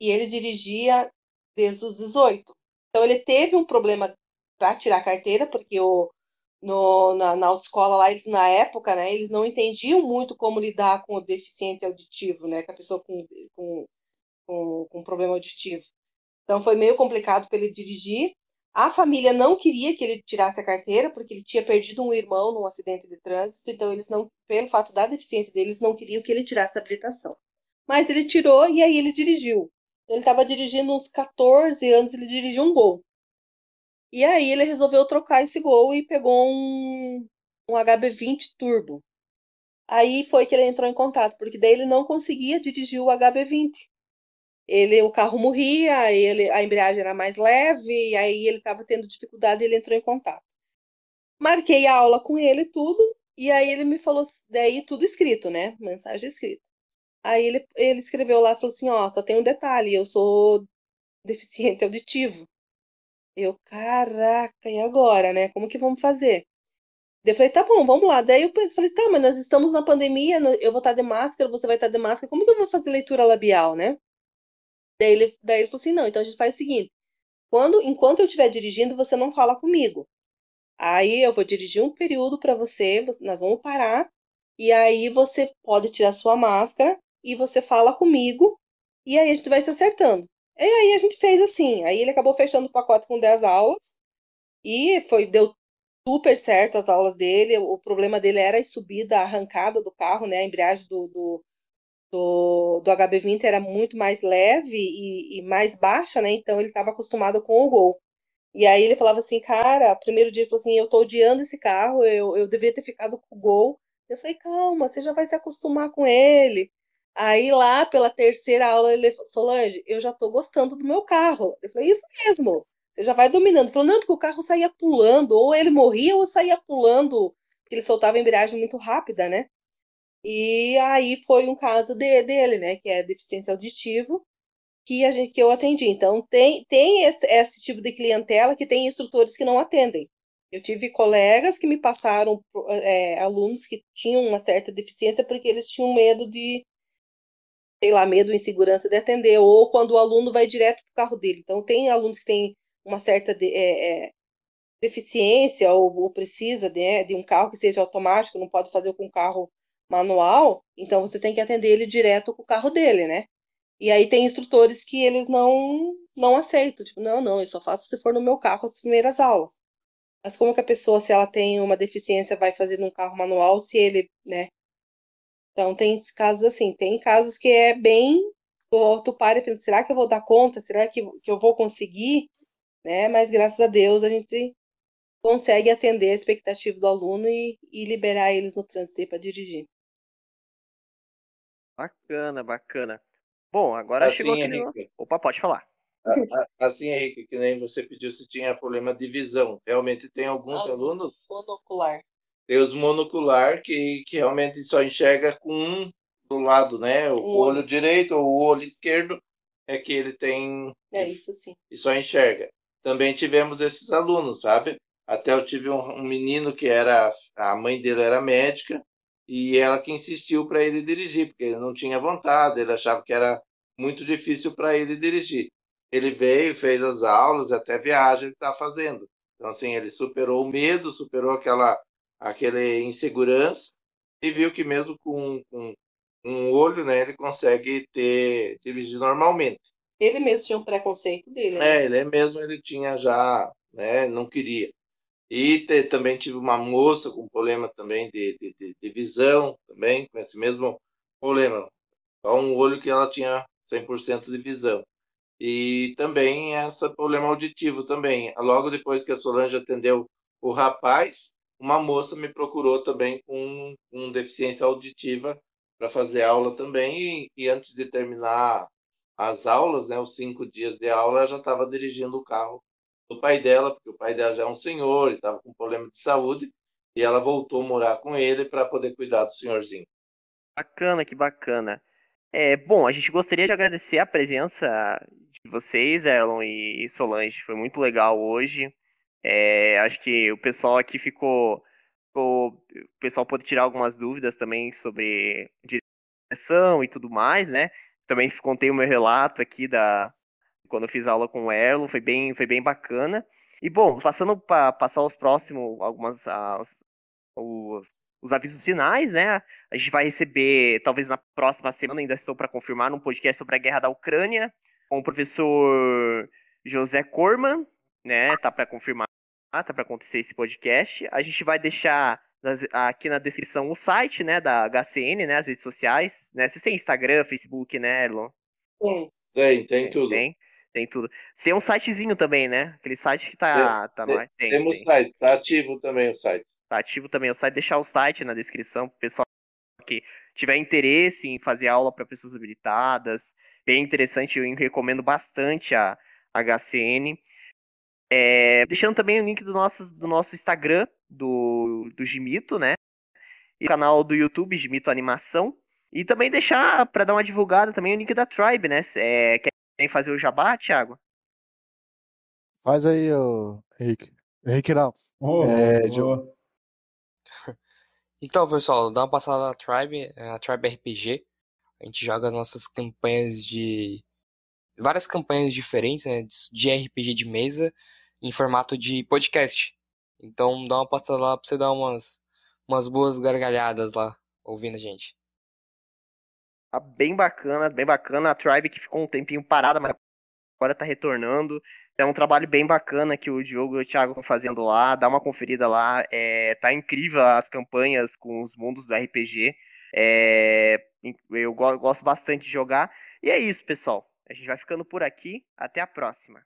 e ele dirigia desde os 18. Então ele teve um problema para tirar a carteira, porque o, no, na, na autoescola lá, eles, na época, né, eles não entendiam muito como lidar com o deficiente auditivo, né, com a pessoa com, com com, com problema auditivo. Então foi meio complicado para ele dirigir. A família não queria que ele tirasse a carteira, porque ele tinha perdido um irmão num acidente de trânsito, então eles não, pelo fato da deficiência deles, não queriam que ele tirasse a habilitação. Mas ele tirou e aí ele dirigiu. Ele estava dirigindo uns 14 anos, ele dirigiu um Gol. E aí ele resolveu trocar esse Gol e pegou um, um HB20 Turbo. Aí foi que ele entrou em contato, porque daí ele não conseguia dirigir o HB20 ele o carro morria, ele a embreagem era mais leve, aí ele estava tendo dificuldade e ele entrou em contato. Marquei a aula com ele tudo, e aí ele me falou, daí tudo escrito, né? Mensagem escrita. Aí ele, ele escreveu lá, falou assim, ó, só tem um detalhe, eu sou deficiente auditivo. Eu, caraca, e agora, né? Como que vamos fazer? Eu falei, tá bom, vamos lá. Daí eu falei, tá, mas nós estamos na pandemia, eu vou estar de máscara, você vai estar de máscara, como que eu vou fazer leitura labial, né? Daí ele, daí ele falou assim: não, então a gente faz o seguinte: quando, enquanto eu estiver dirigindo, você não fala comigo. Aí eu vou dirigir um período para você, nós vamos parar, e aí você pode tirar sua máscara e você fala comigo, e aí a gente vai se acertando. E aí a gente fez assim. Aí ele acabou fechando o pacote com 10 aulas, e foi, deu super certo as aulas dele. O problema dele era a subida, a arrancada do carro, né? A embreagem do, do, do, do HB20 era muito mais leve e, e mais baixa, né? Então ele estava acostumado com o Gol. E aí ele falava assim, cara, primeiro dia ele falou assim, eu tô odiando esse carro, eu, eu deveria ter ficado com o Gol. Eu falei, calma, você já vai se acostumar com ele. Aí lá pela terceira aula ele falou, Solange, eu já tô gostando do meu carro. Eu falei, isso mesmo. Você já vai dominando. Falou, não, porque o carro saía pulando, ou ele morria ou saía pulando, porque ele soltava a embreagem muito rápida, né? E aí foi um caso de, dele, né? Que é deficiência auditiva, que, a gente, que eu atendi. Então, tem, tem esse, esse tipo de clientela que tem instrutores que não atendem. Eu tive colegas que me passaram é, alunos que tinham uma certa deficiência porque eles tinham medo de, sei lá, medo, insegurança de atender, ou quando o aluno vai direto para o carro dele. Então, tem alunos que têm uma certa de, é, é, deficiência ou, ou precisa de, né, de, um carro que seja automático, não pode fazer com um carro manual, então você tem que atender ele direto com o carro dele, né? E aí tem instrutores que eles não não aceitam, tipo, não, não, eu só faço se for no meu carro as primeiras aulas. Mas como que a pessoa, se ela tem uma deficiência, vai fazer num carro manual se ele, né? Então tem casos assim, tem casos que é bem tu, tu para e pensa, será que eu vou dar conta? Será que, que eu vou conseguir? né? Mas graças a Deus a gente consegue atender a expectativa do aluno e, e liberar eles no trânsito para dirigir. Bacana, bacana. Bom, agora assim, chegou aquele. Henrique, Opa, pode falar. Assim, Henrique, que nem você pediu se tinha problema de visão. Realmente tem alguns Nossa, alunos. Monocular. Tem os monocular que, que realmente só enxerga com um do lado, né? O olho direito ou o olho esquerdo é que ele tem. É isso sim. E só enxerga também tivemos esses alunos, sabe? Até eu tive um, um menino que era, a mãe dele era médica, e ela que insistiu para ele dirigir, porque ele não tinha vontade, ele achava que era muito difícil para ele dirigir. Ele veio, fez as aulas, até viagem ele está fazendo. Então, assim, ele superou o medo, superou aquela, aquela insegurança e viu que mesmo com, com um olho, né, ele consegue ter dirigir normalmente. Ele mesmo tinha um preconceito dele. Né? É, ele mesmo ele tinha já, né, não queria. E te, também tive uma moça com problema também de, de, de, visão, também, com esse mesmo problema. Só um olho que ela tinha 100% de visão. E também esse problema auditivo também. Logo depois que a Solange atendeu o rapaz, uma moça me procurou também com, com deficiência auditiva para fazer aula também. E, e antes de terminar as aulas, né, os cinco dias de aula, ela já estava dirigindo o carro do pai dela, porque o pai dela já é um senhor, e estava com problema de saúde, e ela voltou morar com ele para poder cuidar do senhorzinho. Bacana, que bacana. É, bom, a gente gostaria de agradecer a presença de vocês, Erlon e Solange. Foi muito legal hoje. É, acho que o pessoal aqui ficou, ficou. O pessoal pode tirar algumas dúvidas também sobre direção e tudo mais, né? Também contei o meu relato aqui da quando eu fiz aula com o Erlo, foi bem, foi bem bacana. E bom, passando para passar os próximos, algumas as, os, os avisos finais, né? A gente vai receber, talvez na próxima semana, ainda estou para confirmar, um podcast sobre a guerra da Ucrânia, com o professor José Corman, né? Tá para confirmar, tá para acontecer esse podcast. A gente vai deixar aqui na descrição o site, né, da HCN, né, as redes sociais, né? Vocês têm Instagram, Facebook, né, Erlon? Tem. Tem, tem tudo. Tem, tem tudo. Tem um sitezinho também, né? Aquele site que tá, tem, tá no tem, Temos tem. site, tá ativo também o site. Tá ativo também o site, deixar o site na descrição pro pessoal que tiver interesse em fazer aula para pessoas habilitadas. Bem interessante, eu recomendo bastante a HCN. É, deixando também o link do nosso, do nosso Instagram, do, do Gimito, né? E o canal do YouTube, Gimito Animação. E também deixar, para dar uma divulgada, também o link da Tribe, né? É, querem fazer o jabá, Thiago? Faz aí, ô, Henrique. Henrique não. Oh, é, oh. [laughs] Então, pessoal, dá uma passada na Tribe, é a Tribe RPG. A gente joga nossas campanhas de várias campanhas diferentes né, de RPG de mesa em formato de podcast. Então dá uma passada lá pra você dar umas, umas boas gargalhadas lá, ouvindo a gente. Tá bem bacana, bem bacana. A Tribe que ficou um tempinho parada, mas agora tá retornando. É um trabalho bem bacana que o Diogo e o Thiago estão fazendo lá. Dá uma conferida lá. É, tá incrível as campanhas com os mundos do RPG. É, eu gosto bastante de jogar. E é isso, pessoal. A gente vai ficando por aqui. Até a próxima.